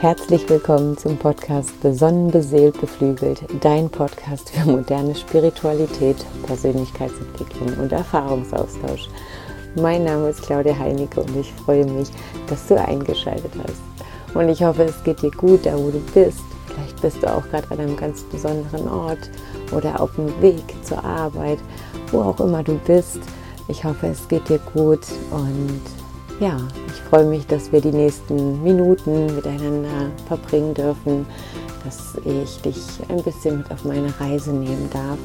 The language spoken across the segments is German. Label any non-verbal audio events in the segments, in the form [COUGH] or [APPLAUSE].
Herzlich willkommen zum Podcast Besonnen, beseelt, beflügelt, dein Podcast für moderne Spiritualität, Persönlichkeitsentwicklung und Erfahrungsaustausch. Mein Name ist Claudia Heinecke und ich freue mich, dass du eingeschaltet hast. Und ich hoffe, es geht dir gut, da wo du bist. Vielleicht bist du auch gerade an einem ganz besonderen Ort oder auf dem Weg zur Arbeit, wo auch immer du bist. Ich hoffe, es geht dir gut und ja, ich freue mich, dass wir die nächsten Minuten miteinander verbringen dürfen, dass ich dich ein bisschen mit auf meine Reise nehmen darf.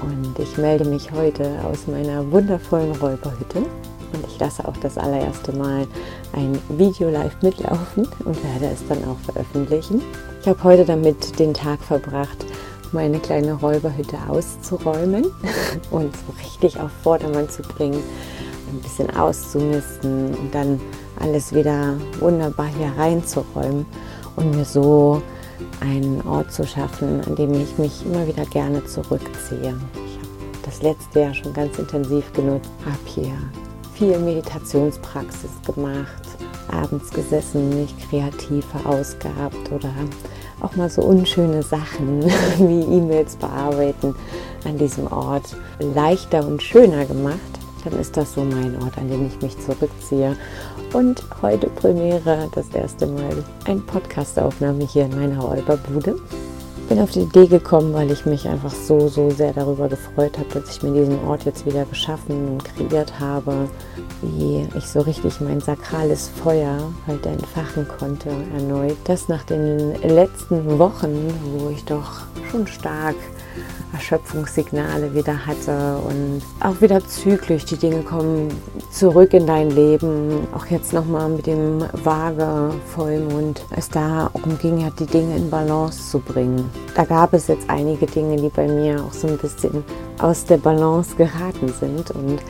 Und ich melde mich heute aus meiner wundervollen Räuberhütte und ich lasse auch das allererste Mal ein Video live mitlaufen und werde es dann auch veröffentlichen. Ich habe heute damit den Tag verbracht, meine kleine Räuberhütte auszuräumen [LAUGHS] und so richtig auf Vordermann zu bringen ein bisschen auszumisten und dann alles wieder wunderbar hier reinzuräumen und mir so einen Ort zu schaffen, an dem ich mich immer wieder gerne zurückziehe. Ich habe das letzte Jahr schon ganz intensiv genutzt, habe hier viel Meditationspraxis gemacht, abends gesessen, mich kreativ verausgabt oder auch mal so unschöne Sachen [LAUGHS] wie E-Mails bearbeiten an diesem Ort leichter und schöner gemacht dann ist das so mein Ort, an dem ich mich zurückziehe. Und heute Premiere das erste Mal ein Podcastaufnahme hier in meiner Räuberbude. Bin auf die Idee gekommen, weil ich mich einfach so, so sehr darüber gefreut habe, dass ich mir diesen Ort jetzt wieder geschaffen und kreiert habe, wie ich so richtig mein sakrales Feuer heute entfachen konnte erneut. Das nach den letzten Wochen, wo ich doch schon stark Erschöpfungssignale wieder hatte und auch wieder zyklisch. Die Dinge kommen zurück in dein Leben. Auch jetzt nochmal mit dem Waage Vollmond. Es darum ging, ja, die Dinge in Balance zu bringen. Da gab es jetzt einige Dinge, die bei mir auch so ein bisschen aus der Balance geraten sind und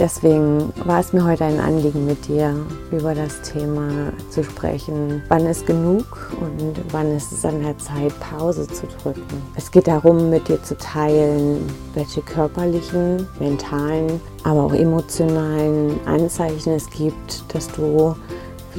Deswegen war es mir heute ein Anliegen, mit dir über das Thema zu sprechen. Wann ist genug und wann ist es an der Zeit, Pause zu drücken? Es geht darum, mit dir zu teilen, welche körperlichen, mentalen, aber auch emotionalen Anzeichen es gibt, dass du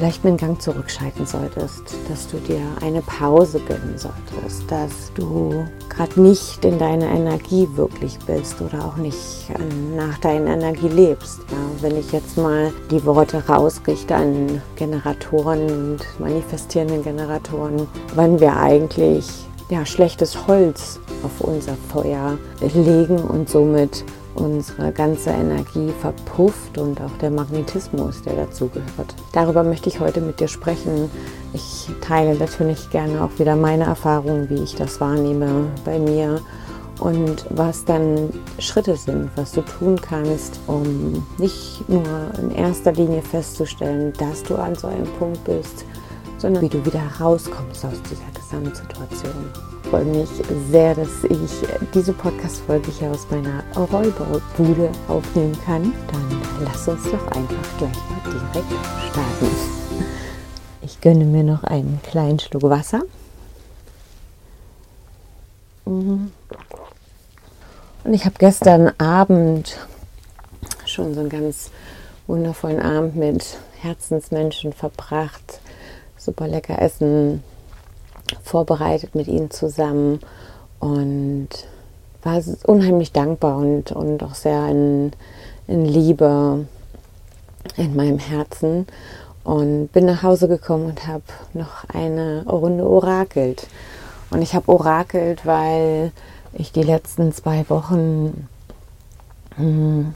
vielleicht einen Gang zurückschalten solltest, dass du dir eine Pause gönnen solltest, dass du gerade nicht in deiner Energie wirklich bist oder auch nicht nach deiner Energie lebst. Ja, wenn ich jetzt mal die Worte rausrichte an Generatoren und manifestierenden Generatoren, wann wir eigentlich ja, schlechtes Holz auf unser Feuer legen und somit unsere ganze Energie verpufft und auch der Magnetismus, der dazu gehört. Darüber möchte ich heute mit dir sprechen. Ich teile natürlich gerne auch wieder meine Erfahrungen, wie ich das wahrnehme bei mir und was dann Schritte sind, was du tun kannst, um nicht nur in erster Linie festzustellen, dass du an so einem Punkt bist, sondern wie du wieder rauskommst aus dieser Gesamtsituation. Freue mich sehr, dass ich diese Podcast-Folge hier aus meiner Räuberbude aufnehmen kann. Dann lass uns doch einfach gleich mal direkt starten. Ich gönne mir noch einen kleinen Schluck Wasser. Und ich habe gestern Abend schon so einen ganz wundervollen Abend mit Herzensmenschen verbracht super lecker Essen vorbereitet mit ihnen zusammen und war unheimlich dankbar und, und auch sehr in, in Liebe in meinem Herzen und bin nach Hause gekommen und habe noch eine Runde orakelt. Und ich habe orakelt, weil ich die letzten zwei Wochen hm,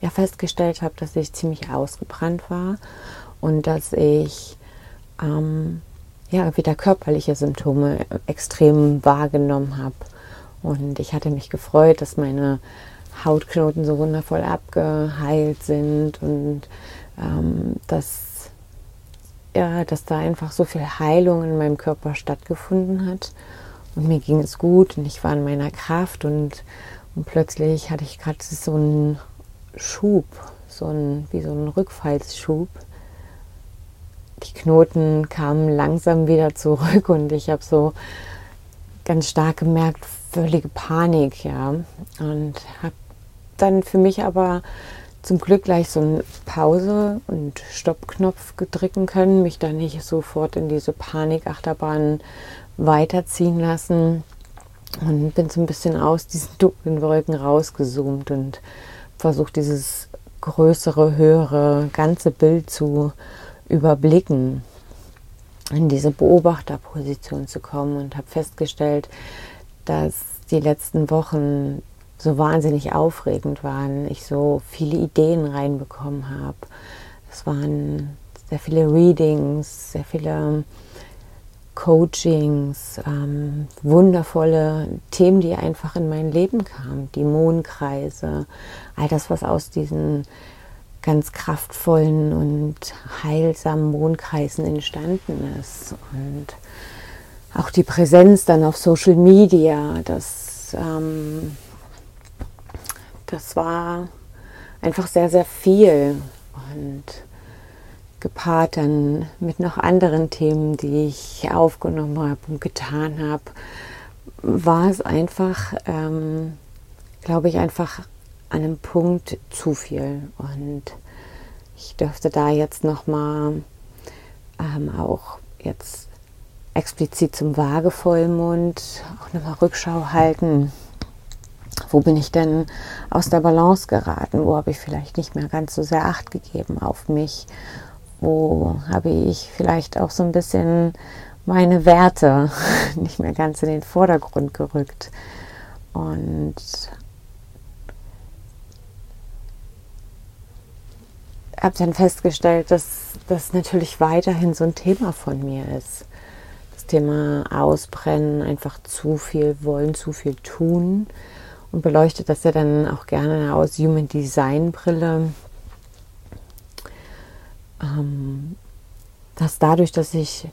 ja festgestellt habe, dass ich ziemlich ausgebrannt war und dass ich ähm, ja, wieder körperliche Symptome extrem wahrgenommen habe. Und ich hatte mich gefreut, dass meine Hautknoten so wundervoll abgeheilt sind und ähm, dass, ja, dass da einfach so viel Heilung in meinem Körper stattgefunden hat. Und mir ging es gut und ich war in meiner Kraft und, und plötzlich hatte ich gerade so einen Schub, so ein, wie so einen Rückfallsschub die Knoten kamen langsam wieder zurück und ich habe so ganz stark gemerkt, völlige Panik, ja. Und habe dann für mich aber zum Glück gleich so einen Pause- und Stoppknopf drücken können, mich da nicht sofort in diese Panikachterbahn weiterziehen lassen und bin so ein bisschen aus diesen dunklen Wolken rausgezoomt und versucht dieses größere, höhere, ganze Bild zu überblicken, in diese Beobachterposition zu kommen und habe festgestellt, dass die letzten Wochen so wahnsinnig aufregend waren, ich so viele Ideen reinbekommen habe. Es waren sehr viele Readings, sehr viele Coachings, ähm, wundervolle Themen, die einfach in mein Leben kamen, die Mondkreise, all das, was aus diesen ganz kraftvollen und heilsamen Mondkreisen entstanden ist. Und auch die Präsenz dann auf Social Media, das, ähm, das war einfach sehr, sehr viel. Und gepaart dann mit noch anderen Themen, die ich aufgenommen habe und getan habe, war es einfach, ähm, glaube ich, einfach an einem Punkt zu viel. Und ich dürfte da jetzt nochmal ähm, auch jetzt explizit zum Waagevollmond auch nochmal Rückschau halten. Wo bin ich denn aus der Balance geraten? Wo habe ich vielleicht nicht mehr ganz so sehr Acht gegeben auf mich? wo habe ich vielleicht auch so ein bisschen meine Werte [LAUGHS] nicht mehr ganz in den Vordergrund gerückt. Und habe dann festgestellt, dass das natürlich weiterhin so ein Thema von mir ist. Das Thema Ausbrennen, einfach zu viel wollen, zu viel tun und beleuchtet das ja dann auch gerne aus Human Design Brille ähm, dass dadurch, dass ich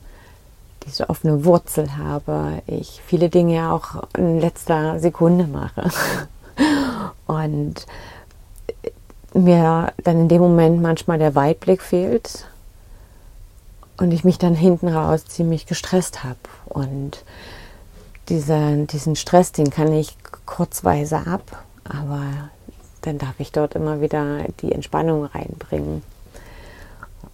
diese offene Wurzel habe, ich viele Dinge auch in letzter Sekunde mache. [LAUGHS] Und mir dann in dem Moment manchmal der Weitblick fehlt und ich mich dann hinten raus ziemlich gestresst habe. Und diese, diesen Stress, den kann ich kurzweise ab, aber dann darf ich dort immer wieder die Entspannung reinbringen.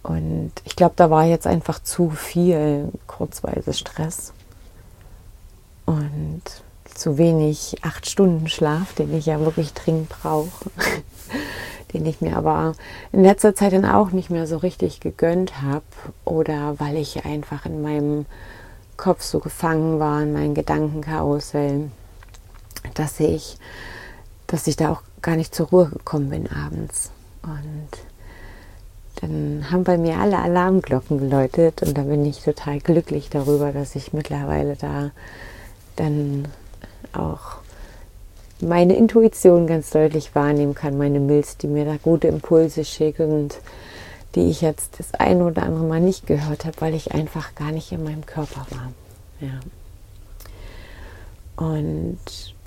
Und ich glaube, da war jetzt einfach zu viel kurzweise Stress und zu wenig acht Stunden Schlaf, den ich ja wirklich dringend brauche, [LAUGHS] den ich mir aber in letzter Zeit dann auch nicht mehr so richtig gegönnt habe oder weil ich einfach in meinem Kopf so gefangen war, in meinen Gedankenkarussell, dass ich, dass ich da auch gar nicht zur Ruhe gekommen bin abends. Und dann haben bei mir alle Alarmglocken geläutet und da bin ich total glücklich darüber, dass ich mittlerweile da dann auch meine Intuition ganz deutlich wahrnehmen kann, meine Milz, die mir da gute Impulse schickt und die ich jetzt das eine oder andere Mal nicht gehört habe, weil ich einfach gar nicht in meinem Körper war. Ja. Und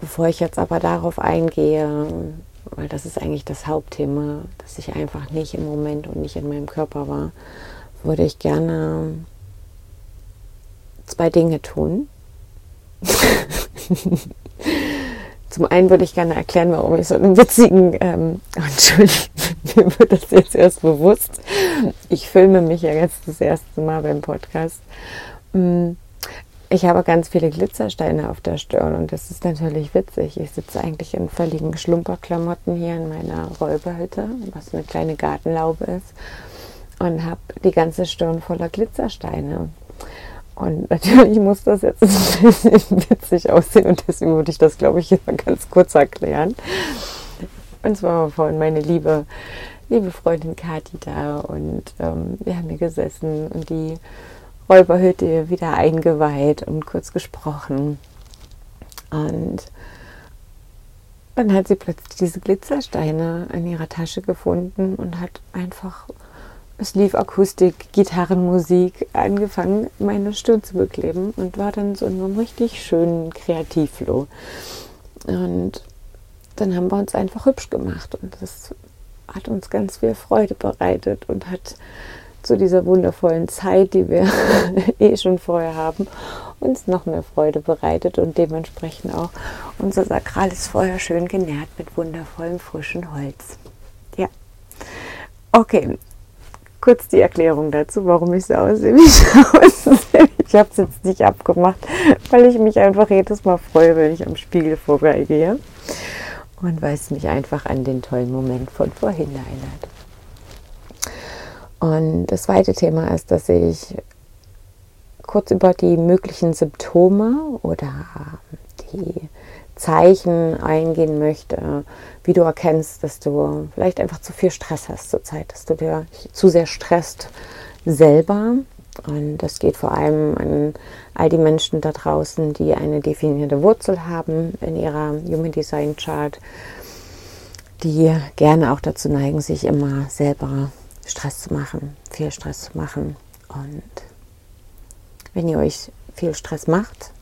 bevor ich jetzt aber darauf eingehe, weil das ist eigentlich das Hauptthema, dass ich einfach nicht im Moment und nicht in meinem Körper war, würde ich gerne zwei Dinge tun. [LAUGHS] Zum einen würde ich gerne erklären, warum ich so einen witzigen, ähm, [LAUGHS] Entschuldigung, mir wird das jetzt erst bewusst. Ich filme mich ja jetzt das erste Mal beim Podcast. Mm, ich habe ganz viele Glitzersteine auf der Stirn und das ist natürlich witzig. Ich sitze eigentlich in völligen Schlumperklamotten hier in meiner Räuberhütte, was eine kleine Gartenlaube ist, und habe die ganze Stirn voller Glitzersteine. Und natürlich muss das jetzt ein bisschen [LAUGHS] witzig aussehen und deswegen würde ich das, glaube ich, hier ganz kurz erklären. Und zwar war vorhin meine liebe, liebe Freundin Kathi da und ähm, wir haben hier gesessen und die Räuberhütte wieder eingeweiht und kurz gesprochen. Und dann hat sie plötzlich diese Glitzersteine in ihrer Tasche gefunden und hat einfach, es lief Akustik, Gitarrenmusik, angefangen, meine Stirn zu bekleben und war dann so in einem richtig schönen Kreativflow. Und dann haben wir uns einfach hübsch gemacht und das hat uns ganz viel Freude bereitet und hat zu dieser wundervollen Zeit, die wir [LAUGHS] eh schon vorher haben, uns noch mehr Freude bereitet und dementsprechend auch unser sakrales Feuer schön genährt mit wundervollem frischen Holz. Ja, Okay, kurz die Erklärung dazu, warum ich so aussehe, wie ich [LAUGHS] aussehe. Ich habe es jetzt nicht abgemacht, weil ich mich einfach jedes Mal freue, wenn ich am Spiegel vorbeigehe. Und weil es mich einfach an den tollen Moment von vorhin erinnert. Und das zweite Thema ist, dass ich kurz über die möglichen Symptome oder die Zeichen eingehen möchte, wie du erkennst, dass du vielleicht einfach zu viel Stress hast zurzeit, dass du dir zu sehr stresst selber. Und das geht vor allem an all die Menschen da draußen, die eine definierte Wurzel haben in ihrer Human Design Chart, die gerne auch dazu neigen, sich immer selber Stress zu machen, viel Stress zu machen. Und wenn ihr euch viel Stress macht,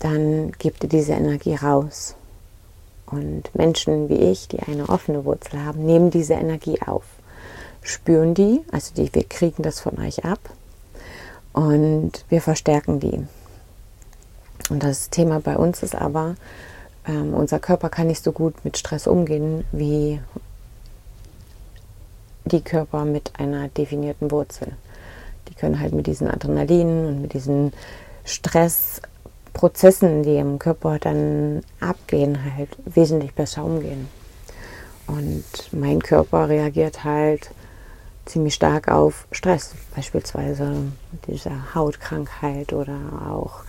dann gebt ihr diese Energie raus. Und Menschen wie ich, die eine offene Wurzel haben, nehmen diese Energie auf, spüren die, also die, wir kriegen das von euch ab und wir verstärken die. Und das Thema bei uns ist aber, ähm, unser Körper kann nicht so gut mit Stress umgehen wie die Körper mit einer definierten Wurzel. Die können halt mit diesen Adrenalinen und mit diesen Stress Prozessen, die im Körper dann abgehen, halt wesentlich besser umgehen. Und mein Körper reagiert halt ziemlich stark auf Stress, beispielsweise diese Hautkrankheit oder auch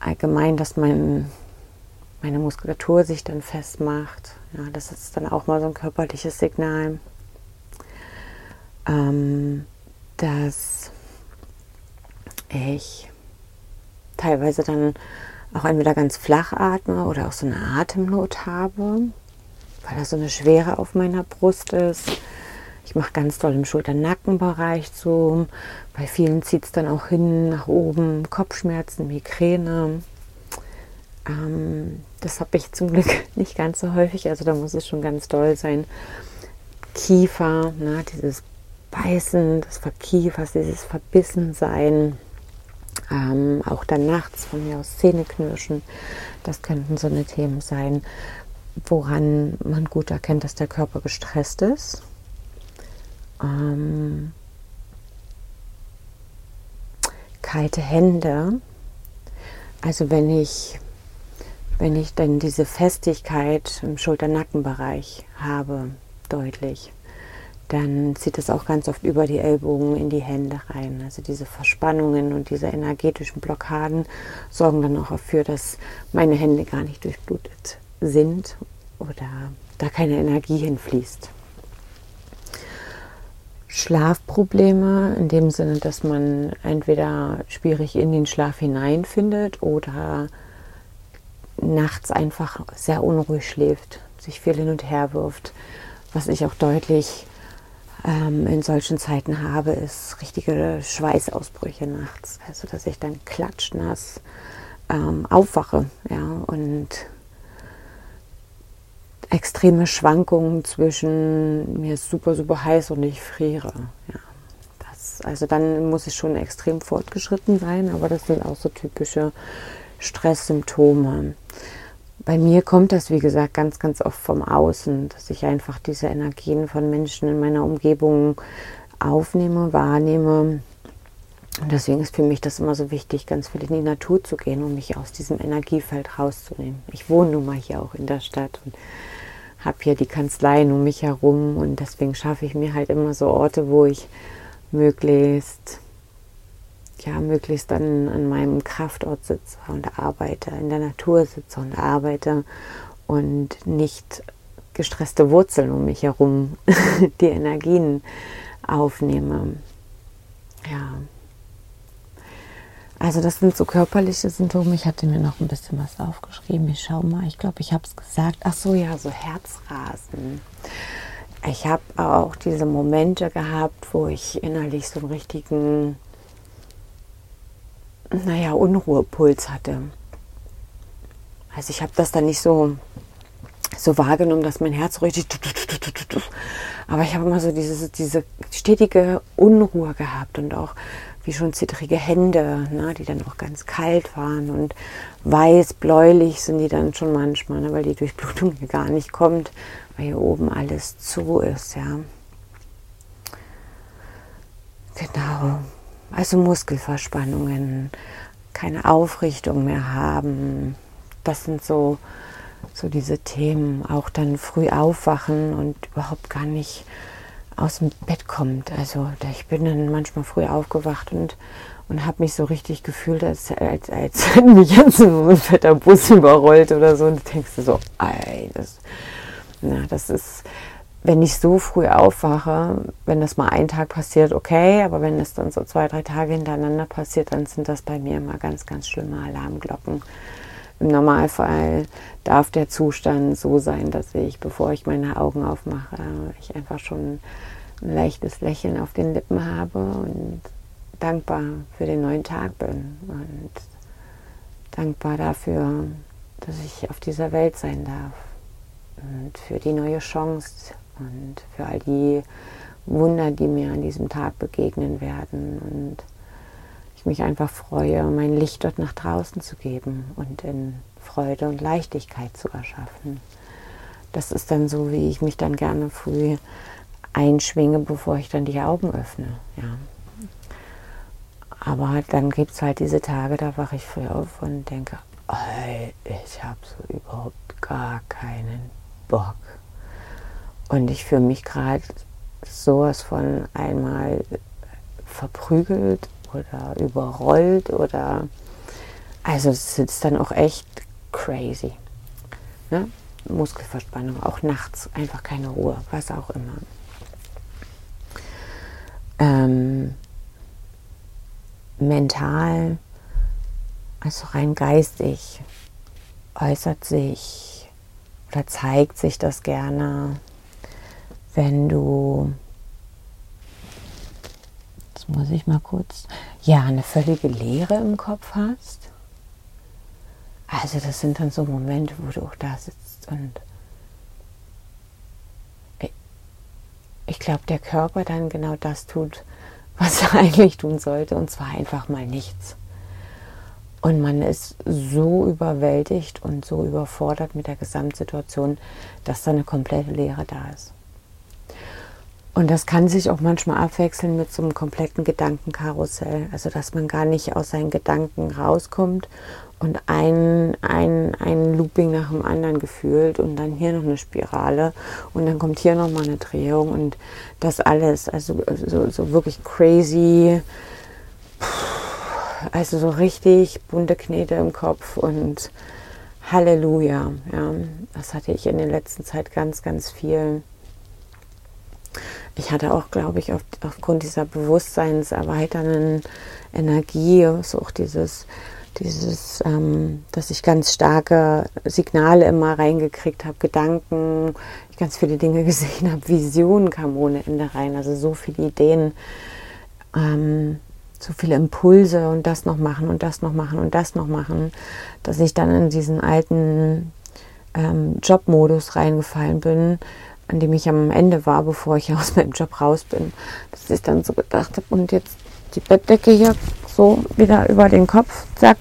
allgemein, dass mein, meine Muskulatur sich dann festmacht. Ja, das ist dann auch mal so ein körperliches Signal, ähm, dass ich teilweise dann auch entweder ganz flach atme oder auch so eine Atemnot habe, weil da so eine Schwere auf meiner Brust ist. Ich mache ganz doll im Schulter-Nackenbereich so. Bei vielen zieht es dann auch hin nach oben. Kopfschmerzen, Migräne. Ähm, das habe ich zum Glück [LAUGHS] nicht ganz so häufig. Also da muss es schon ganz doll sein. Kiefer, ne, dieses Beißen des Verkiefers, dieses Verbissensein. Ähm, auch dann nachts von mir aus Zähne knirschen. Das könnten so eine Themen sein, woran man gut erkennt, dass der Körper gestresst ist. Ähm, kalte Hände. Also wenn ich, wenn ich dann diese Festigkeit im Schulter-Nackenbereich habe, deutlich dann zieht es auch ganz oft über die Ellbogen in die Hände rein. Also diese Verspannungen und diese energetischen Blockaden sorgen dann auch dafür, dass meine Hände gar nicht durchblutet sind oder da keine Energie hinfließt. Schlafprobleme in dem Sinne, dass man entweder schwierig in den Schlaf hineinfindet oder nachts einfach sehr unruhig schläft, sich viel hin und her wirft, was ich auch deutlich ähm, in solchen Zeiten habe, ist richtige Schweißausbrüche nachts. Also dass ich dann klatschnass ähm, aufwache ja, und extreme Schwankungen zwischen mir ist super, super heiß und ich friere. Ja. Das, also dann muss es schon extrem fortgeschritten sein, aber das sind auch so typische Stresssymptome. Bei mir kommt das, wie gesagt, ganz, ganz oft vom Außen, dass ich einfach diese Energien von Menschen in meiner Umgebung aufnehme, wahrnehme. Und deswegen ist für mich das immer so wichtig, ganz viel in die Natur zu gehen, um mich aus diesem Energiefeld rauszunehmen. Ich wohne nun mal hier auch in der Stadt und habe hier die Kanzleien um mich herum und deswegen schaffe ich mir halt immer so Orte, wo ich möglichst ja, möglichst dann an meinem Kraftort sitze und arbeite, in der Natur sitze und arbeite und nicht gestresste Wurzeln um mich herum [LAUGHS] die Energien aufnehme. Ja. Also das sind so körperliche Symptome. Ich hatte mir noch ein bisschen was aufgeschrieben. Ich schau mal. Ich glaube, ich habe es gesagt. Ach so, ja, so Herzrasen. Ich habe auch diese Momente gehabt, wo ich innerlich so einen richtigen naja, Unruhepuls hatte. Also ich habe das dann nicht so, so wahrgenommen, dass mein Herz richtig... Aber ich habe immer so diese, diese stetige Unruhe gehabt und auch wie schon zittrige Hände, ne, die dann auch ganz kalt waren und weiß, bläulich sind die dann schon manchmal, ne, weil die Durchblutung hier gar nicht kommt, weil hier oben alles zu ist, ja. Genau. Also Muskelverspannungen, keine Aufrichtung mehr haben. Das sind so, so diese Themen. Auch dann früh aufwachen und überhaupt gar nicht aus dem Bett kommt. Also ich bin dann manchmal früh aufgewacht und, und habe mich so richtig gefühlt, als, als, als [LAUGHS] hätte mich jetzt so ein fetter Bus überrollt oder so. Und du denkst so, ey, das, na, das ist, wenn ich so früh aufwache, wenn das mal einen Tag passiert, okay, aber wenn es dann so zwei, drei Tage hintereinander passiert, dann sind das bei mir immer ganz, ganz schlimme Alarmglocken. Im Normalfall darf der Zustand so sein, dass ich, bevor ich meine Augen aufmache, ich einfach schon ein leichtes Lächeln auf den Lippen habe und dankbar für den neuen Tag bin und dankbar dafür, dass ich auf dieser Welt sein darf und für die neue Chance und für all die Wunder, die mir an diesem Tag begegnen werden und ich mich einfach freue, mein Licht dort nach draußen zu geben und in Freude und Leichtigkeit zu erschaffen. Das ist dann so, wie ich mich dann gerne früh einschwinge, bevor ich dann die Augen öffne. Ja. Aber dann gibt es halt diese Tage, da wache ich früh auf und denke, ich habe so überhaupt gar keinen Bock. Und ich fühle mich gerade sowas von einmal verprügelt oder überrollt oder also es ist dann auch echt crazy. Ne? Muskelverspannung, auch nachts einfach keine Ruhe, was auch immer. Ähm, mental, also rein geistig, äußert sich oder zeigt sich das gerne, wenn du muss ich mal kurz, ja, eine völlige Leere im Kopf hast. Also das sind dann so Momente, wo du auch da sitzt und ich glaube, der Körper dann genau das tut, [LAUGHS] was er eigentlich tun sollte, und zwar einfach mal nichts. Und man ist so überwältigt und so überfordert mit der Gesamtsituation, dass da eine komplette Leere da ist. Und das kann sich auch manchmal abwechseln mit so einem kompletten Gedankenkarussell. Also dass man gar nicht aus seinen Gedanken rauskommt und ein, ein, ein Looping nach dem anderen gefühlt und dann hier noch eine Spirale und dann kommt hier nochmal eine Drehung und das alles. Also so, so wirklich crazy. Also so richtig bunte Knete im Kopf und Halleluja. Ja, das hatte ich in der letzten Zeit ganz, ganz viel ich hatte auch, glaube ich, auf, aufgrund dieser bewusstseinserweiternden Energie, so auch dieses, dieses, ähm, dass ich ganz starke Signale immer reingekriegt habe, Gedanken, ich ganz viele Dinge [LAUGHS] gesehen habe, Visionen kamen ohne Ende rein, also so viele Ideen, ähm, so viele Impulse und das noch machen und das noch machen und das noch machen, dass ich dann in diesen alten ähm, Jobmodus reingefallen bin, an dem ich am Ende war, bevor ich [LAUGHS] aus meinem Job raus bin, dass ich dann so gedacht habe, und jetzt die Bettdecke hier so wieder über den Kopf, zack,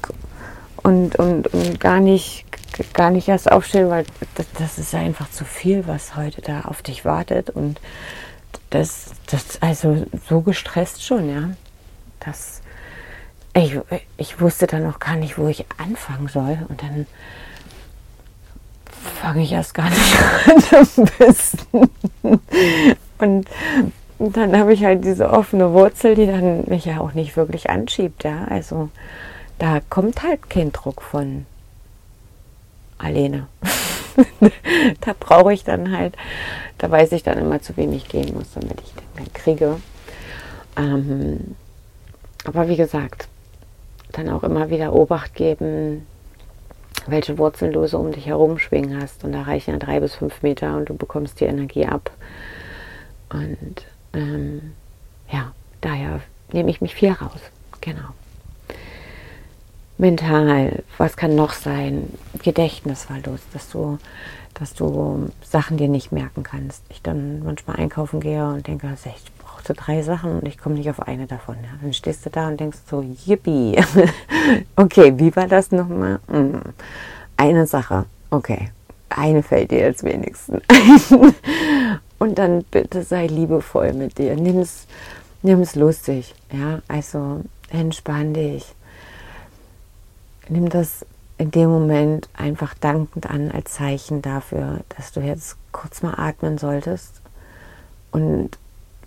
und, und, und gar nicht gar nicht erst aufstellen, weil das, das ist einfach zu viel, was heute da auf dich wartet. Und das, das also so gestresst schon, ja. Das, ich, ich wusste dann auch gar nicht, wo ich anfangen soll. Und dann fange ich erst gar nicht [LAUGHS] an am besten. Und dann habe ich halt diese offene Wurzel, die dann mich ja auch nicht wirklich anschiebt, ja. Also da kommt halt kein Druck von alleine. [LAUGHS] da brauche ich dann halt, da weiß ich dann immer zu wenig gehen muss, damit ich den dann kriege. Ähm, aber wie gesagt, dann auch immer wieder Obacht geben, welche Wurzeln du so um dich herum schwingen hast. Und da reichen ja drei bis fünf Meter und du bekommst die Energie ab. Und ähm, ja, daher nehme ich mich viel raus. Genau. Mental, was kann noch sein? Gedächtnisverlust, dass du, dass du Sachen dir nicht merken kannst. Ich dann manchmal einkaufen gehe und denke, ich brauchte drei Sachen und ich komme nicht auf eine davon. Ja. Dann stehst du da und denkst so, yippie. [LAUGHS] okay, wie war das nochmal? Hm. Eine Sache. Okay, eine fällt dir jetzt wenigstens ein. [LAUGHS] Und dann bitte sei liebevoll mit dir. Nimm es lustig. Ja, also entspann dich. Nimm das in dem Moment einfach dankend an als Zeichen dafür, dass du jetzt kurz mal atmen solltest und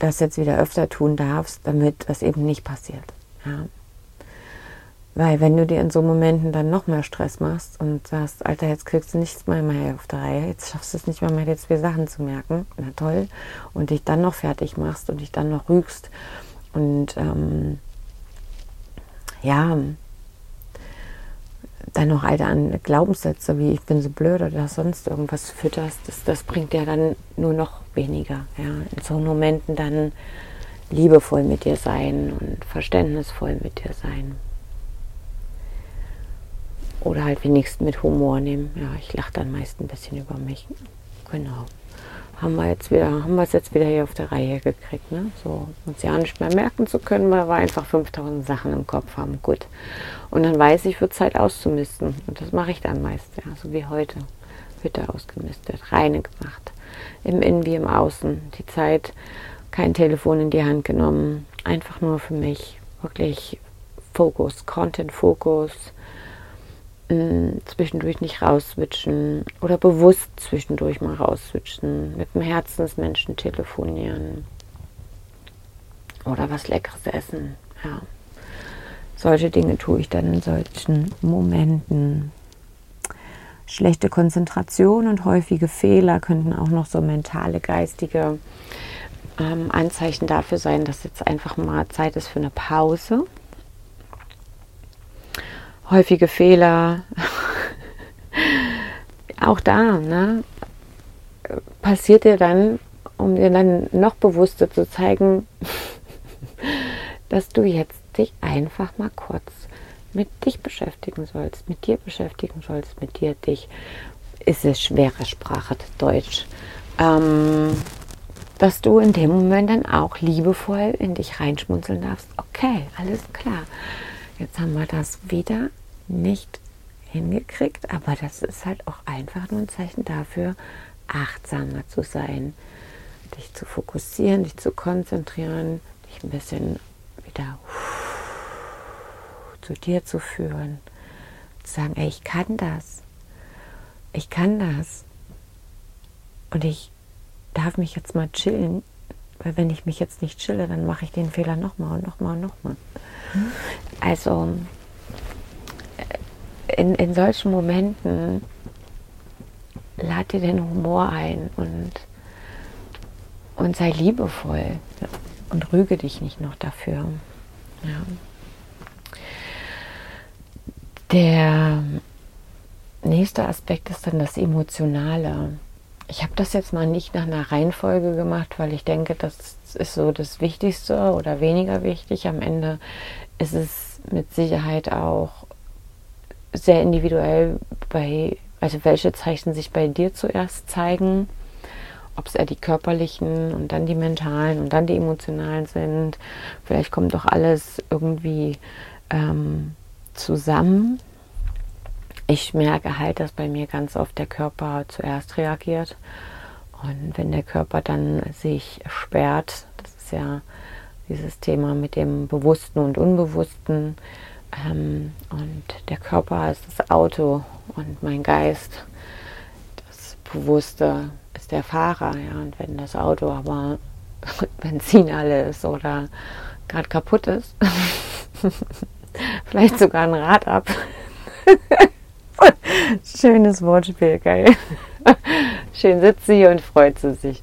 das jetzt wieder öfter tun darfst, damit das eben nicht passiert. Ja. Weil wenn du dir in so Momenten dann noch mehr Stress machst und sagst, Alter, jetzt kriegst du nichts mehr, mehr auf der Reihe, jetzt schaffst du es nicht mehr, mehr dir zwei Sachen zu merken, na toll, und dich dann noch fertig machst und dich dann noch rügst und ähm, ja, dann noch alte an Glaubenssätze wie ich bin so blöd oder sonst irgendwas fütterst, das, das bringt dir dann nur noch weniger. Ja. In so Momenten dann liebevoll mit dir sein und verständnisvoll mit dir sein. Oder halt wenigstens mit Humor nehmen. Ja, ich lache dann meist ein bisschen über mich. Genau. Haben wir jetzt wieder, haben wir es jetzt wieder hier auf der Reihe gekriegt, ne? So uns ja nicht mehr merken zu können, weil wir einfach 5000 Sachen im Kopf haben. Gut. Und dann weiß ich, wird Zeit auszumisten. Und das mache ich dann meist, ja, so wie heute. Hütte ausgemistet, reine gemacht. Im Innen wie im Außen. Die Zeit, kein Telefon in die Hand genommen. Einfach nur für mich. Wirklich Fokus, Content-Fokus zwischendurch nicht rausswitchen oder bewusst zwischendurch mal rausswitchen, mit dem Herzensmenschen telefonieren oder was Leckeres essen. Ja. Solche Dinge tue ich dann in solchen Momenten. Schlechte Konzentration und häufige Fehler könnten auch noch so mentale, geistige ähm, Anzeichen dafür sein, dass jetzt einfach mal Zeit ist für eine Pause häufige Fehler. [LAUGHS] Auch da, ne, passiert dir dann, um dir dann noch bewusster zu zeigen, [LAUGHS] dass du jetzt dich einfach mal kurz mit dich beschäftigen sollst, mit dir beschäftigen sollst, mit dir dich. Ist es schwere Sprache, Deutsch. Ähm, dass du in dem Moment dann auch liebevoll in dich reinschmunzeln darfst. Okay, alles klar. Jetzt haben wir das wieder nicht hingekriegt, aber das ist halt auch einfach nur ein Zeichen dafür, achtsamer zu sein, dich zu fokussieren, dich zu konzentrieren, dich ein bisschen wieder zu dir zu führen, zu sagen, ey, ich kann das, ich kann das und ich darf mich jetzt mal chillen, weil wenn ich mich jetzt nicht chille, dann mache ich den Fehler nochmal und nochmal und nochmal. Hm? Also in, in solchen Momenten lad dir den Humor ein und, und sei liebevoll und rüge dich nicht noch dafür. Ja. Der nächste Aspekt ist dann das Emotionale. Ich habe das jetzt mal nicht nach einer Reihenfolge gemacht, weil ich denke, das ist so das Wichtigste oder weniger wichtig. Am Ende ist es mit Sicherheit auch sehr individuell bei, also welche Zeichen sich bei dir zuerst zeigen, ob es eher die körperlichen und dann die mentalen und dann die emotionalen sind. Vielleicht kommt doch alles irgendwie ähm, zusammen. Ich merke halt, dass bei mir ganz oft der Körper zuerst reagiert. Und wenn der Körper dann sich sperrt, das ist ja dieses Thema mit dem Bewussten und Unbewussten, ähm, und der Körper ist das Auto und mein Geist, das Bewusste ist der Fahrer. Ja? Und wenn das Auto aber [LAUGHS] Benzin alle ist oder gerade kaputt ist, [LAUGHS] vielleicht sogar ein Rad ab. [LAUGHS] Schönes Wortspiel, geil. Schön sitzt sie hier und freut sie sich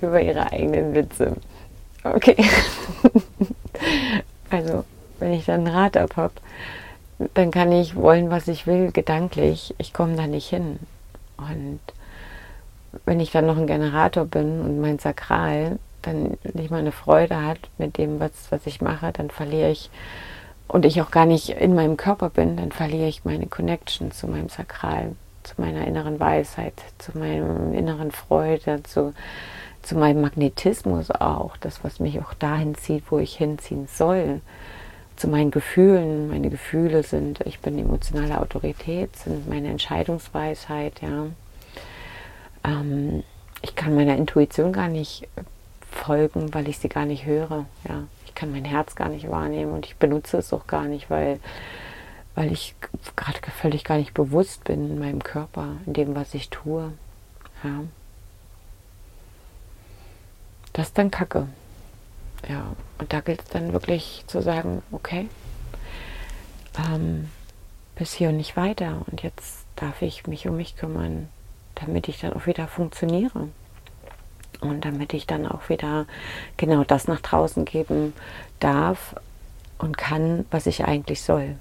über ihre eigenen Witze. Okay. Also wenn ich dann ein Rad ab habe, dann kann ich wollen, was ich will, gedanklich. Ich komme da nicht hin. Und wenn ich dann noch ein Generator bin und mein Sakral dann nicht mal eine Freude hat mit dem, was, was ich mache, dann verliere ich, und ich auch gar nicht in meinem Körper bin, dann verliere ich meine Connection zu meinem Sakral, zu meiner inneren Weisheit, zu meinem inneren Freude, zu, zu meinem Magnetismus auch, das, was mich auch dahin zieht, wo ich hinziehen soll zu meinen Gefühlen. Meine Gefühle sind, ich bin emotionale Autorität, sind meine Entscheidungsweisheit, ja. ähm, ich kann meiner Intuition gar nicht folgen, weil ich sie gar nicht höre. Ja, ich kann mein Herz gar nicht wahrnehmen und ich benutze es auch gar nicht, weil, weil ich gerade völlig gar nicht bewusst bin in meinem Körper, in dem, was ich tue. Ja. Das ist dann Kacke. Ja, und da gilt es dann wirklich zu sagen, okay, ähm, bis hier und nicht weiter. Und jetzt darf ich mich um mich kümmern, damit ich dann auch wieder funktioniere. Und damit ich dann auch wieder genau das nach draußen geben darf und kann, was ich eigentlich soll.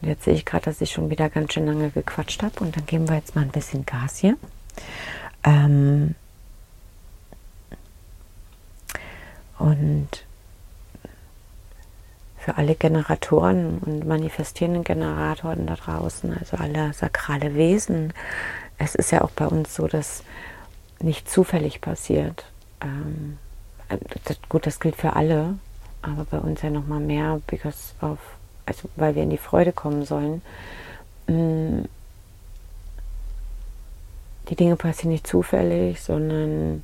Und jetzt sehe ich gerade, dass ich schon wieder ganz schön lange gequatscht habe. Und dann geben wir jetzt mal ein bisschen Gas hier. Ähm und für alle Generatoren und manifestierenden Generatoren da draußen, also alle sakrale Wesen, es ist ja auch bei uns so, dass nicht zufällig passiert. Ähm, das, gut, das gilt für alle, aber bei uns ja noch mal mehr, because of, also weil wir in die Freude kommen sollen. Mm, die Dinge passieren nicht zufällig, sondern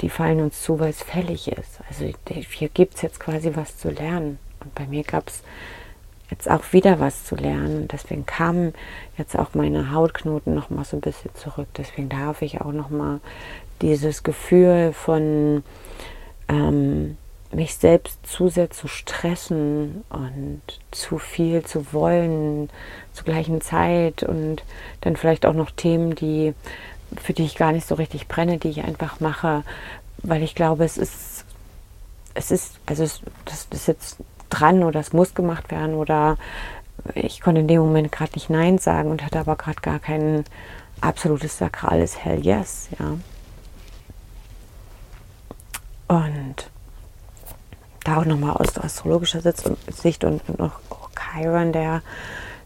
die fallen uns zu, weil es fällig ist. Also hier gibt es jetzt quasi was zu lernen. Und bei mir gab es jetzt auch wieder was zu lernen. Deswegen kamen jetzt auch meine Hautknoten noch mal so ein bisschen zurück. Deswegen darf ich auch noch mal dieses Gefühl von ähm, mich selbst zu sehr zu stressen und zu viel zu wollen zur gleichen Zeit und dann vielleicht auch noch Themen, die für die ich gar nicht so richtig brenne, die ich einfach mache, weil ich glaube, es ist es ist also es, das ist jetzt dran oder es muss gemacht werden oder ich konnte in dem Moment gerade nicht Nein sagen und hatte aber gerade gar kein absolutes sakrales Hell Yes, ja. Und da auch nochmal aus astrologischer Sicht und noch Chiron, der,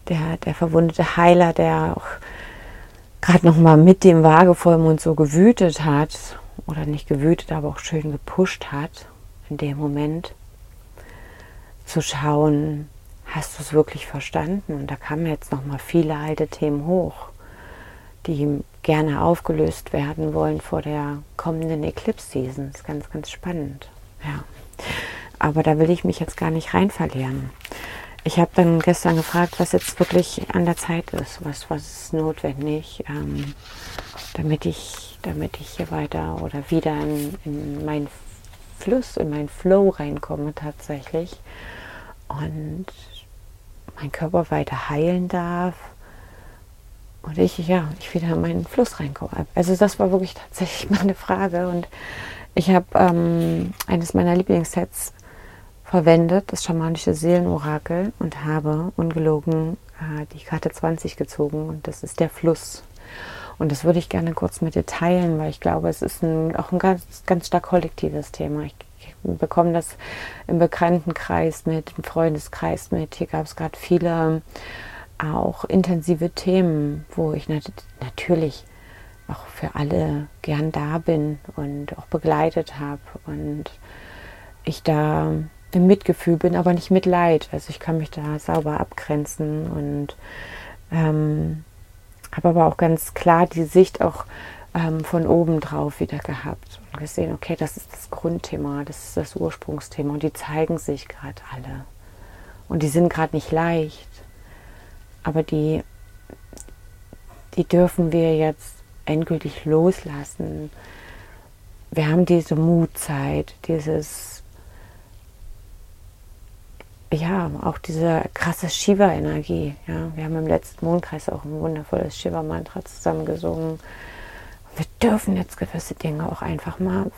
der, der verwundete Heiler, der auch gerade nochmal mit dem Waagevollmond so gewütet hat, oder nicht gewütet, aber auch schön gepusht hat in dem Moment zu schauen, hast du es wirklich verstanden? Und da kamen jetzt noch mal viele alte Themen hoch, die gerne aufgelöst werden wollen vor der kommenden Eclipse-Season. Ist ganz, ganz spannend. Ja. Aber da will ich mich jetzt gar nicht rein verlieren. Ich habe dann gestern gefragt, was jetzt wirklich an der Zeit ist, was, was ist notwendig, ähm, damit, ich, damit ich hier weiter oder wieder in, in meinen Fluss, in meinen Flow reinkomme tatsächlich. Und mein Körper weiter heilen darf. Und ich, ja, ich wieder in meinen Fluss reinkomme. Also das war wirklich tatsächlich [LAUGHS] meine Frage. Und ich habe ähm, eines meiner Lieblingssets verwendet, das schamanische Seelenorakel und habe ungelogen äh, die Karte 20 gezogen und das ist der Fluss. Und das würde ich gerne kurz mit dir teilen, weil ich glaube, es ist ein, auch ein ganz, ganz stark kollektives Thema. Ich bekomme das im Bekanntenkreis mit, im Freundeskreis mit. Hier gab es gerade viele auch intensive Themen, wo ich nat natürlich auch für alle gern da bin und auch begleitet habe und ich da im Mitgefühl bin, aber nicht mit Leid. Also ich kann mich da sauber abgrenzen und ähm, habe aber auch ganz klar die Sicht auch ähm, von oben drauf wieder gehabt und gesehen, okay, das ist das Grundthema, das ist das Ursprungsthema und die zeigen sich gerade alle. Und die sind gerade nicht leicht, aber die, die dürfen wir jetzt endgültig loslassen. Wir haben diese Mutzeit, dieses, ja, auch diese krasse Shiva-Energie. Ja. Wir haben im letzten Mondkreis auch ein wundervolles Shiva-Mantra zusammen gesungen wir dürfen jetzt gewisse Dinge auch einfach mal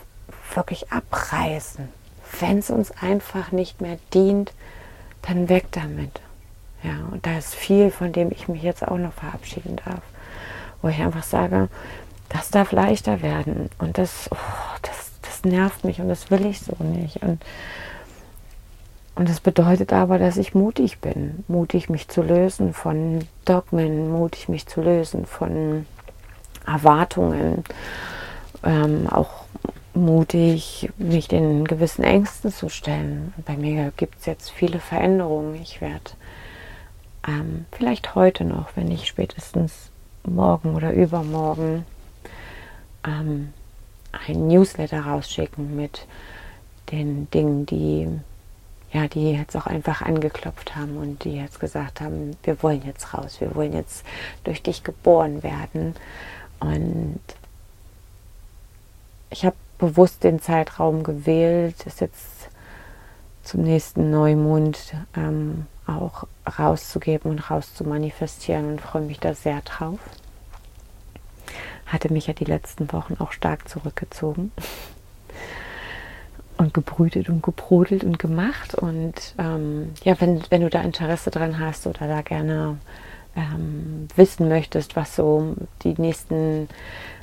wirklich abreißen. Wenn es uns einfach nicht mehr dient, dann weg damit. Ja, und da ist viel, von dem ich mich jetzt auch noch verabschieden darf. Wo ich einfach sage, das darf leichter werden. Und das, oh, das, das nervt mich und das will ich so nicht. Und, und das bedeutet aber, dass ich mutig bin. Mutig, mich zu lösen von Dogmen, mutig, mich zu lösen von Erwartungen, ähm, auch mutig, mich den gewissen Ängsten zu stellen. Bei mir gibt es jetzt viele Veränderungen. Ich werde ähm, vielleicht heute noch, wenn nicht spätestens morgen oder übermorgen, ähm, ein Newsletter rausschicken mit den Dingen, die ja, die jetzt auch einfach angeklopft haben und die jetzt gesagt haben, wir wollen jetzt raus, wir wollen jetzt durch dich geboren werden. Und ich habe bewusst den Zeitraum gewählt, das jetzt zum nächsten Neumond ähm, auch rauszugeben und rauszumanifestieren und freue mich da sehr drauf. Hatte mich ja die letzten Wochen auch stark zurückgezogen und gebrütet und gebrodelt und gemacht. Und ähm, ja, wenn, wenn du da Interesse dran hast oder da gerne ähm, wissen möchtest, was so die nächsten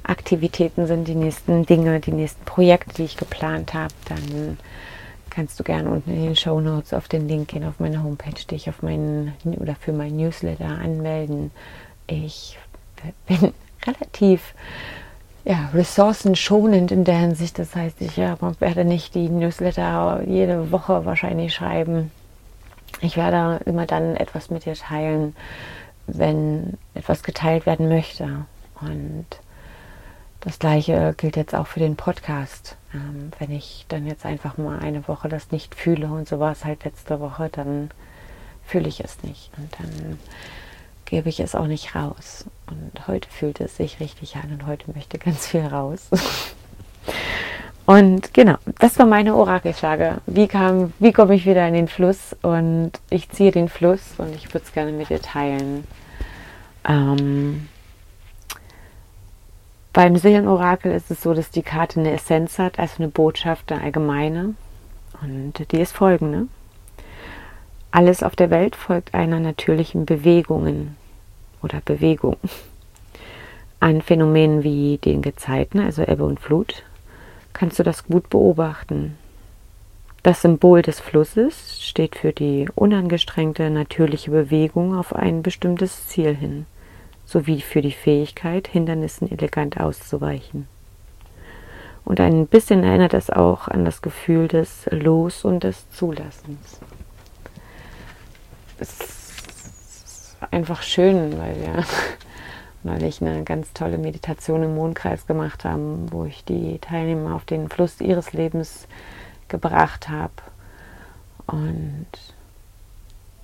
Aktivitäten sind, die nächsten Dinge, die nächsten Projekte, die ich geplant habe, dann kannst du gerne unten in den Show Notes auf den Link gehen, auf meine Homepage, dich auf meinen oder für mein Newsletter anmelden. Ich bin [LAUGHS] relativ ja, ressourcenschonend in der Hinsicht. Das heißt, ich ja, werde nicht die Newsletter jede Woche wahrscheinlich schreiben. Ich werde immer dann etwas mit dir teilen, wenn etwas geteilt werden möchte. Und das gleiche gilt jetzt auch für den Podcast. Ähm, wenn ich dann jetzt einfach mal eine Woche das nicht fühle und so war es halt letzte Woche, dann fühle ich es nicht. Und dann gebe ich es auch nicht raus. Und heute fühlt es sich richtig an und heute möchte ganz viel raus. [LAUGHS] Und genau, das war meine Orakelfrage. Wie kam, wie komme ich wieder in den Fluss? Und ich ziehe den Fluss und ich würde es gerne mit dir teilen. Ähm, beim Seelenorakel ist es so, dass die Karte eine Essenz hat, also eine Botschaft, eine allgemeine. Und die ist folgende. Alles auf der Welt folgt einer natürlichen Bewegungen oder Bewegung. An Phänomenen wie den Gezeiten, also Ebbe und Flut, kannst du das gut beobachten. Das Symbol des Flusses steht für die unangestrengte natürliche Bewegung auf ein bestimmtes Ziel hin, sowie für die Fähigkeit, Hindernissen elegant auszuweichen. Und ein bisschen erinnert es auch an das Gefühl des Los- und des Zulassens ist einfach schön, weil wir [LAUGHS] neulich eine ganz tolle Meditation im Mondkreis gemacht haben, wo ich die Teilnehmer auf den Fluss ihres Lebens gebracht habe. Und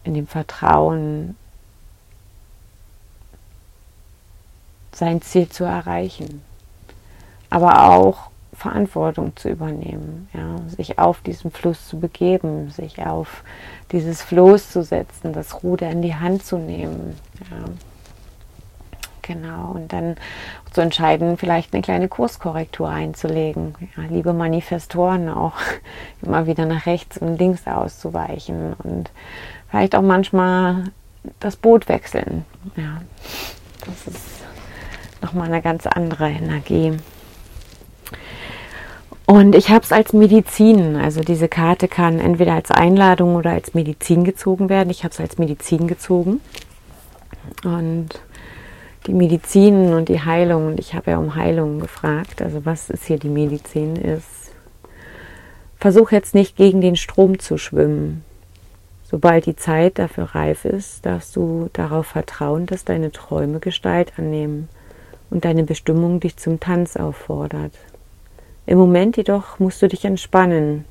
in dem Vertrauen, sein Ziel zu erreichen, aber auch Verantwortung zu übernehmen, ja, sich auf diesen Fluss zu begeben, sich auf dieses Floß zu setzen, das Ruder in die Hand zu nehmen. Ja. Genau, und dann zu entscheiden, vielleicht eine kleine Kurskorrektur einzulegen. Ja, liebe Manifestoren auch [LAUGHS] immer wieder nach rechts und links auszuweichen und vielleicht auch manchmal das Boot wechseln. Ja, das ist nochmal eine ganz andere Energie. Und ich habe es als Medizin, also diese Karte kann entweder als Einladung oder als Medizin gezogen werden. Ich habe es als Medizin gezogen. Und die Medizin und die Heilung, und ich habe ja um Heilung gefragt, also was ist hier die Medizin, ist, versuch jetzt nicht gegen den Strom zu schwimmen. Sobald die Zeit dafür reif ist, darfst du darauf vertrauen, dass deine Träume Gestalt annehmen und deine Bestimmung dich zum Tanz auffordert. Im Moment jedoch musst du dich entspannen.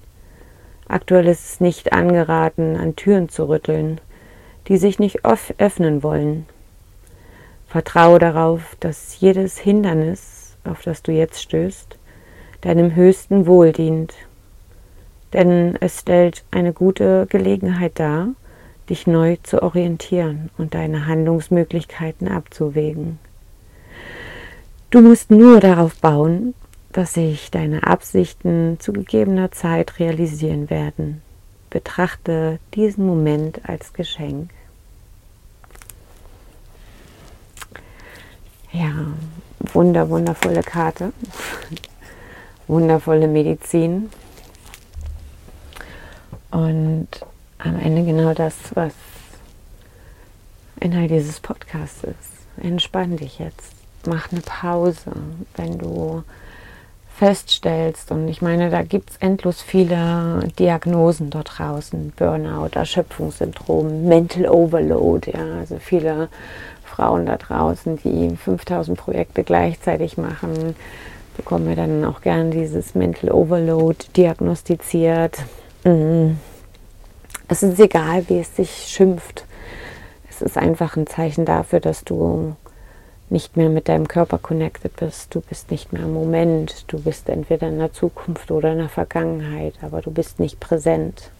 Aktuell ist es nicht angeraten, an Türen zu rütteln, die sich nicht öffnen wollen. Vertraue darauf, dass jedes Hindernis, auf das du jetzt stößt, deinem höchsten Wohl dient. Denn es stellt eine gute Gelegenheit dar, dich neu zu orientieren und deine Handlungsmöglichkeiten abzuwägen. Du musst nur darauf bauen, dass sich deine Absichten zu gegebener Zeit realisieren werden. Betrachte diesen Moment als Geschenk. Ja, wunder, wundervolle Karte. [LAUGHS] Wundervolle Medizin. Und am Ende genau das, was Inhalt dieses Podcasts ist. Entspann dich jetzt. Mach eine Pause, wenn du feststellst. Und ich meine, da gibt es endlos viele Diagnosen dort draußen. Burnout, Erschöpfungssyndrom, Mental Overload. Ja, also viele Frauen da draußen, die 5000 Projekte gleichzeitig machen, bekommen wir dann auch gerne dieses Mental Overload diagnostiziert. Mhm. Es ist egal, wie es sich schimpft. Es ist einfach ein Zeichen dafür, dass du nicht mehr mit deinem Körper connected bist. Du bist nicht mehr im Moment. Du bist entweder in der Zukunft oder in der Vergangenheit, aber du bist nicht präsent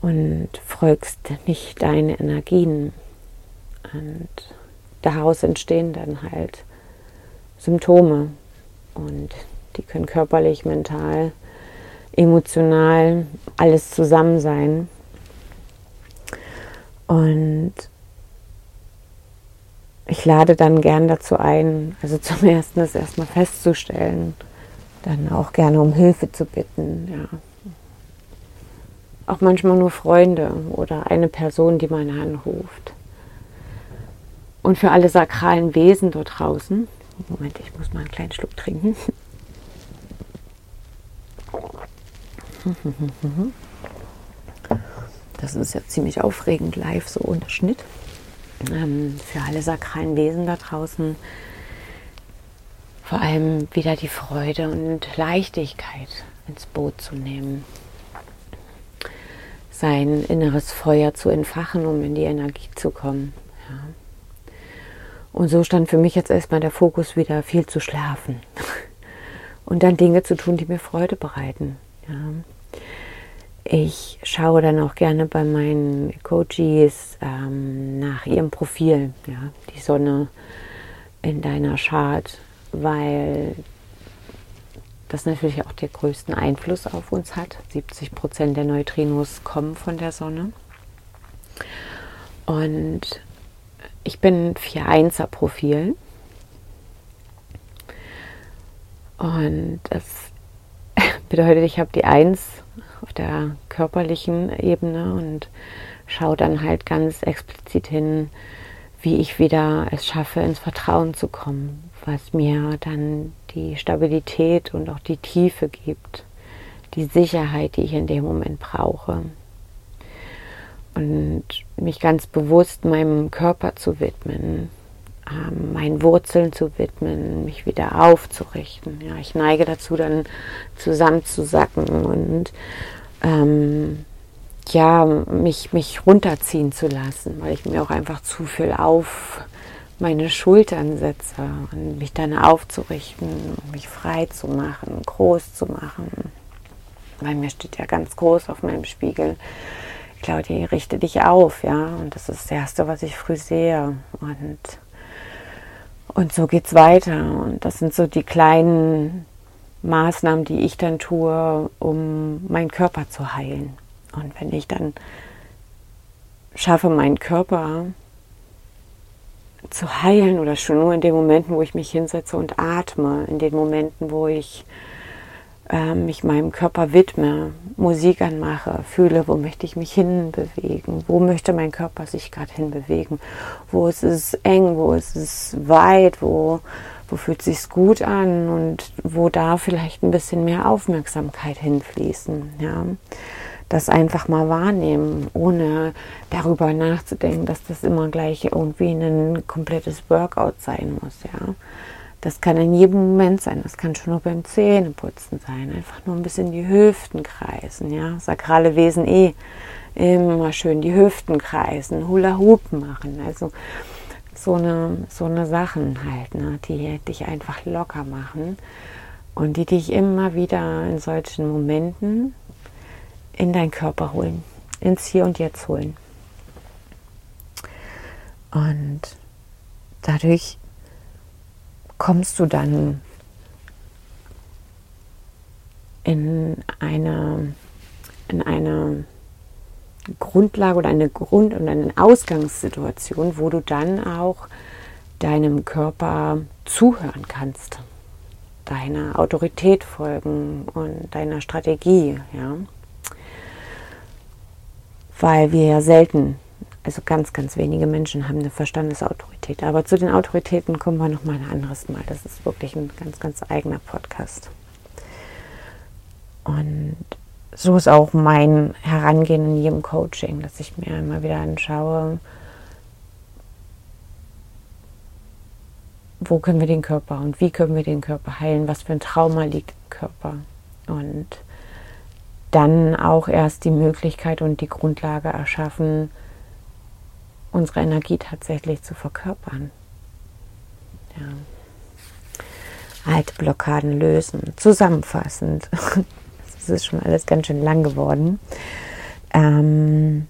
und folgst nicht deine Energien. Und daraus entstehen dann halt Symptome und die können körperlich, mental, emotional, alles zusammen sein. Und ich lade dann gern dazu ein, also [LAUGHS] zum ersten das erstmal festzustellen, dann auch gerne um Hilfe zu bitten, ja. Auch manchmal nur Freunde oder eine Person, die man anruft. Und für alle sakralen Wesen dort draußen, Moment, ich muss mal einen kleinen Schluck trinken. [LAUGHS] Das ist ja ziemlich aufregend live, so ohne Schnitt. Ähm, für alle sakralen Wesen da draußen vor allem wieder die Freude und Leichtigkeit ins Boot zu nehmen. Sein inneres Feuer zu entfachen, um in die Energie zu kommen. Ja. Und so stand für mich jetzt erstmal der Fokus wieder viel zu schlafen [LAUGHS] und dann Dinge zu tun, die mir Freude bereiten. Ja. Ich schaue dann auch gerne bei meinen Coaches ähm, nach ihrem Profil, ja, die Sonne in deiner Chart, weil das natürlich auch den größten Einfluss auf uns hat. 70 Prozent der Neutrinos kommen von der Sonne. Und ich bin 4-1er Profil. Und das [LAUGHS] bedeutet, ich habe die 1 auf der körperlichen Ebene und schaue dann halt ganz explizit hin, wie ich wieder es schaffe, ins Vertrauen zu kommen, was mir dann die Stabilität und auch die Tiefe gibt, die Sicherheit, die ich in dem Moment brauche. Und mich ganz bewusst meinem Körper zu widmen, ähm, meinen Wurzeln zu widmen, mich wieder aufzurichten. Ja, ich neige dazu, dann zusammenzusacken und ähm, ja, mich, mich runterziehen zu lassen, weil ich mir auch einfach zu viel auf meine Schultern setze und mich dann aufzurichten, mich frei zu machen, groß zu machen. Weil mir steht ja ganz groß auf meinem Spiegel, Claudia, richte dich auf, ja. Und das ist das Erste, was ich früh sehe. Und, und so es weiter. Und das sind so die kleinen Maßnahmen, die ich dann tue, um meinen Körper zu heilen. Und wenn ich dann schaffe, meinen Körper zu heilen oder schon nur in den Momenten, wo ich mich hinsetze und atme, in den Momenten, wo ich äh, mich meinem Körper widme, Musik anmache, fühle, wo möchte ich mich hinbewegen, wo möchte mein Körper sich gerade hinbewegen, wo ist es eng, wo ist es weit, wo, wo fühlt es sich gut an und wo darf vielleicht ein bisschen mehr Aufmerksamkeit hinfließen. Ja? Das einfach mal wahrnehmen, ohne darüber nachzudenken, dass das immer gleich irgendwie ein komplettes Workout sein muss. Ja? Das kann in jedem Moment sein. Das kann schon nur beim Zähneputzen sein. Einfach nur ein bisschen die Hüften kreisen. Ja? Sakrale Wesen eh immer schön die Hüften kreisen, Hula Hoop machen. Also so eine, so eine Sachen halt, ne? die dich einfach locker machen und die dich immer wieder in solchen Momenten in deinen Körper holen, ins Hier und Jetzt holen. Und dadurch kommst du dann in eine, in eine Grundlage oder eine Grund- und eine Ausgangssituation, wo du dann auch deinem Körper zuhören kannst, deiner Autorität folgen und deiner Strategie, ja. Weil wir ja selten also ganz, ganz wenige Menschen haben eine Verstandesautorität. Aber zu den Autoritäten kommen wir noch mal ein anderes Mal. Das ist wirklich ein ganz, ganz eigener Podcast. Und so ist auch mein Herangehen in jedem Coaching, dass ich mir immer wieder anschaue, wo können wir den Körper und wie können wir den Körper heilen, was für ein Trauma liegt im Körper. Und dann auch erst die Möglichkeit und die Grundlage erschaffen, unsere Energie tatsächlich zu verkörpern. Ja. Alte Blockaden lösen. Zusammenfassend. [LAUGHS] Das ist schon alles ganz schön lang geworden. Ähm,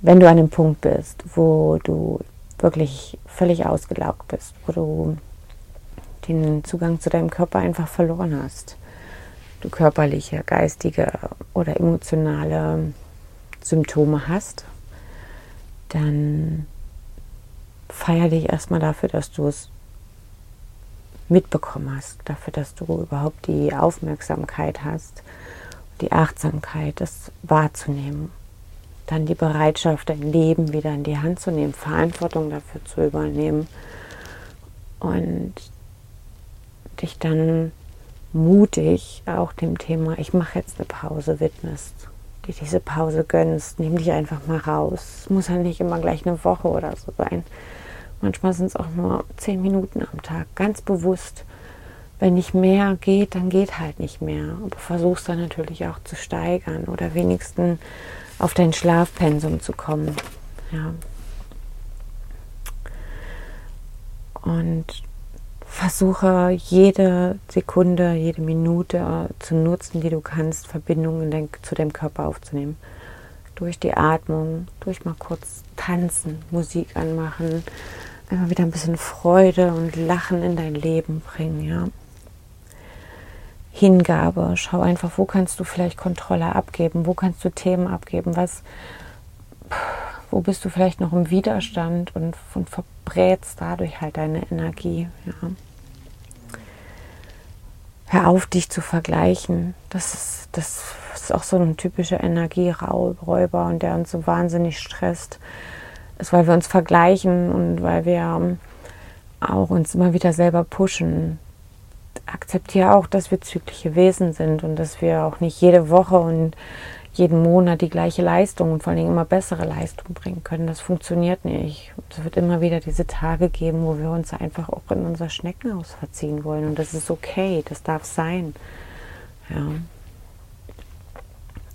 wenn du an einem Punkt bist, wo du wirklich völlig ausgelaugt bist, wo du den Zugang zu deinem Körper einfach verloren hast, du körperliche, geistige oder emotionale Symptome hast, dann feier dich erstmal dafür, dass du es mitbekommen hast, dafür, dass du überhaupt die Aufmerksamkeit hast, die Achtsamkeit, das wahrzunehmen. Dann die Bereitschaft, dein Leben wieder in die Hand zu nehmen, Verantwortung dafür zu übernehmen und dich dann mutig auch dem Thema, ich mache jetzt eine Pause, widmest, dir diese Pause gönnst, nimm dich einfach mal raus. Es muss ja nicht immer gleich eine Woche oder so sein. Manchmal sind es auch nur zehn Minuten am Tag, ganz bewusst. Wenn nicht mehr geht, dann geht halt nicht mehr. Aber versuchst dann natürlich auch zu steigern oder wenigstens auf dein Schlafpensum zu kommen. Ja. Und versuche jede Sekunde, jede Minute zu nutzen, die du kannst, Verbindungen zu deinem Körper aufzunehmen. Durch die Atmung, durch mal kurz tanzen, Musik anmachen, immer wieder ein bisschen Freude und Lachen in dein Leben bringen, ja. Hingabe, schau einfach, wo kannst du vielleicht Kontrolle abgeben, wo kannst du Themen abgeben, was, wo bist du vielleicht noch im Widerstand und, und verbrätst dadurch halt deine Energie, ja. Hör auf, dich zu vergleichen. Das ist, das ist auch so ein typischer Energieräuber und der uns so wahnsinnig stresst ist, weil wir uns vergleichen und weil wir ähm, auch uns immer wieder selber pushen. Akzeptiere auch, dass wir zyklische Wesen sind und dass wir auch nicht jede Woche und jeden Monat die gleiche Leistung und vor allem immer bessere Leistung bringen können. Das funktioniert nicht. Es wird immer wieder diese Tage geben, wo wir uns einfach auch in unser Schneckenhaus verziehen wollen. Und das ist okay, das darf sein. Ja.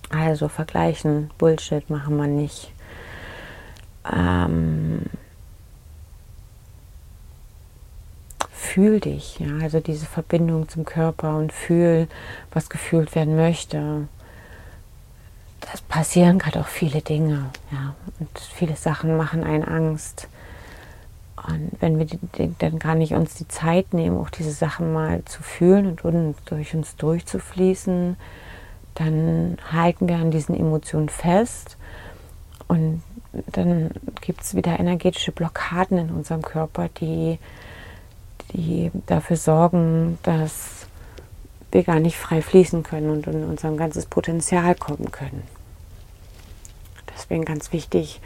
Also vergleichen, Bullshit machen wir nicht ähm, fühl dich, ja, also diese Verbindung zum Körper und fühl, was gefühlt werden möchte. Das passieren gerade auch viele Dinge, ja, und viele Sachen machen einen Angst. Und wenn wir dann gar nicht uns die Zeit nehmen, auch diese Sachen mal zu fühlen und, und durch uns durchzufließen, dann halten wir an diesen Emotionen fest und dann gibt es wieder energetische Blockaden in unserem Körper, die, die dafür sorgen, dass wir gar nicht frei fließen können und in unser ganzes Potenzial kommen können. Deswegen ganz wichtig,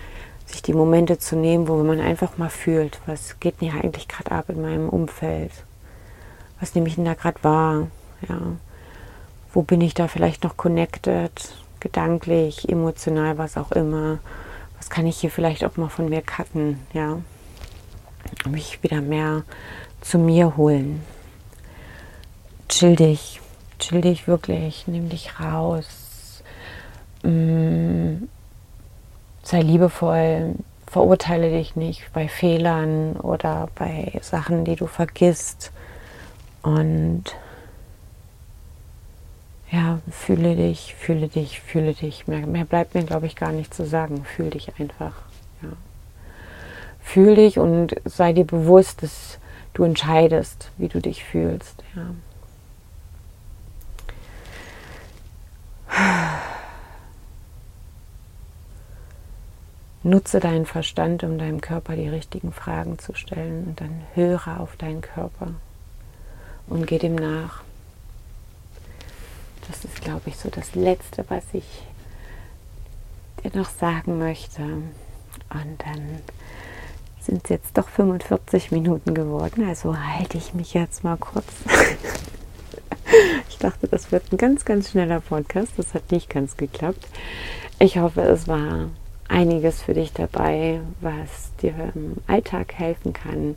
sich die Momente zu nehmen, wo man einfach mal fühlt, was geht mir eigentlich gerade ab in meinem Umfeld? Was nehme ich denn da gerade wahr? Ja. Wo bin ich da vielleicht noch connected, gedanklich, emotional, was auch immer? was kann ich hier vielleicht auch mal von mir cutten, ja, mich wieder mehr zu mir holen. Chill dich, chill dich wirklich, nimm dich raus, mm, sei liebevoll, verurteile dich nicht bei Fehlern oder bei Sachen, die du vergisst und ja, fühle dich, fühle dich, fühle dich. Mehr, mehr bleibt mir, glaube ich, gar nicht zu sagen. Fühl dich einfach. Ja. Fühl dich und sei dir bewusst, dass du entscheidest, wie du dich fühlst. Ja. Nutze deinen Verstand, um deinem Körper die richtigen Fragen zu stellen und dann höre auf deinen Körper und geh dem nach. Das ist, glaube ich, so das Letzte, was ich dir noch sagen möchte. Und dann sind es jetzt doch 45 Minuten geworden. Also halte ich mich jetzt mal kurz. [LAUGHS] ich dachte, das wird ein ganz, ganz schneller Podcast. Das hat nicht ganz geklappt. Ich hoffe, es war einiges für dich dabei, was dir im Alltag helfen kann,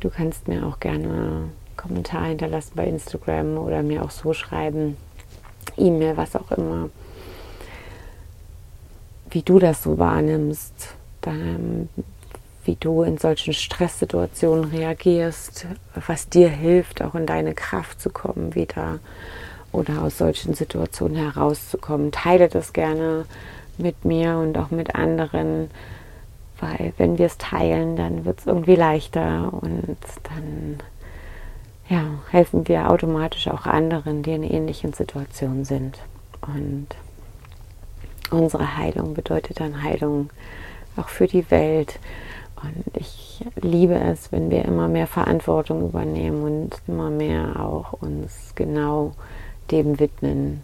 Du kannst mir auch gerne Kommentar hinterlassen bei Instagram oder mir auch so schreiben, E-Mail, was auch immer, wie du das so wahrnimmst, wie du in solchen Stresssituationen reagierst, was dir hilft, auch in deine Kraft zu kommen wieder oder aus solchen Situationen herauszukommen. Teile das gerne mit mir und auch mit anderen, weil wenn wir es teilen, dann wird es irgendwie leichter und dann ja, helfen wir automatisch auch anderen, die in ähnlichen Situationen sind. Und unsere Heilung bedeutet dann Heilung auch für die Welt. Und ich liebe es, wenn wir immer mehr Verantwortung übernehmen und immer mehr auch uns genau dem widmen.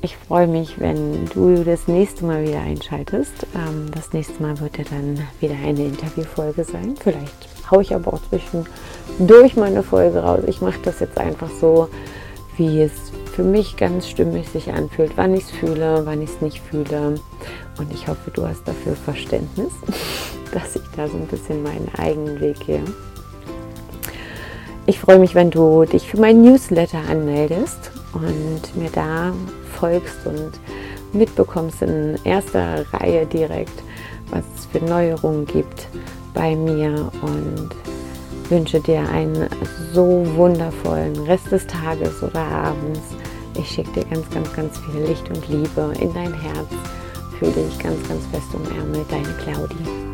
Ich freue mich, wenn du das nächste Mal wieder einschaltest. Ähm, das nächste Mal wird ja dann wieder eine Interviewfolge sein. Vielleicht haue ich aber auch zwischendurch meine Folge raus. Ich mache das jetzt einfach so, wie es für mich ganz stimmig sich anfühlt, wann ich es fühle, wann ich es nicht fühle. Und ich hoffe, du hast dafür Verständnis, [LAUGHS] dass ich da so ein bisschen meinen eigenen Weg gehe. Ich freue mich, wenn du dich für mein Newsletter anmeldest und mir da folgst und mitbekommst in erster Reihe direkt, was es für Neuerungen gibt bei mir und wünsche dir einen so wundervollen Rest des Tages oder Abends. Ich schicke dir ganz, ganz, ganz viel Licht und Liebe in dein Herz. Fühle dich ganz, ganz fest umärmelt. Deine Claudie.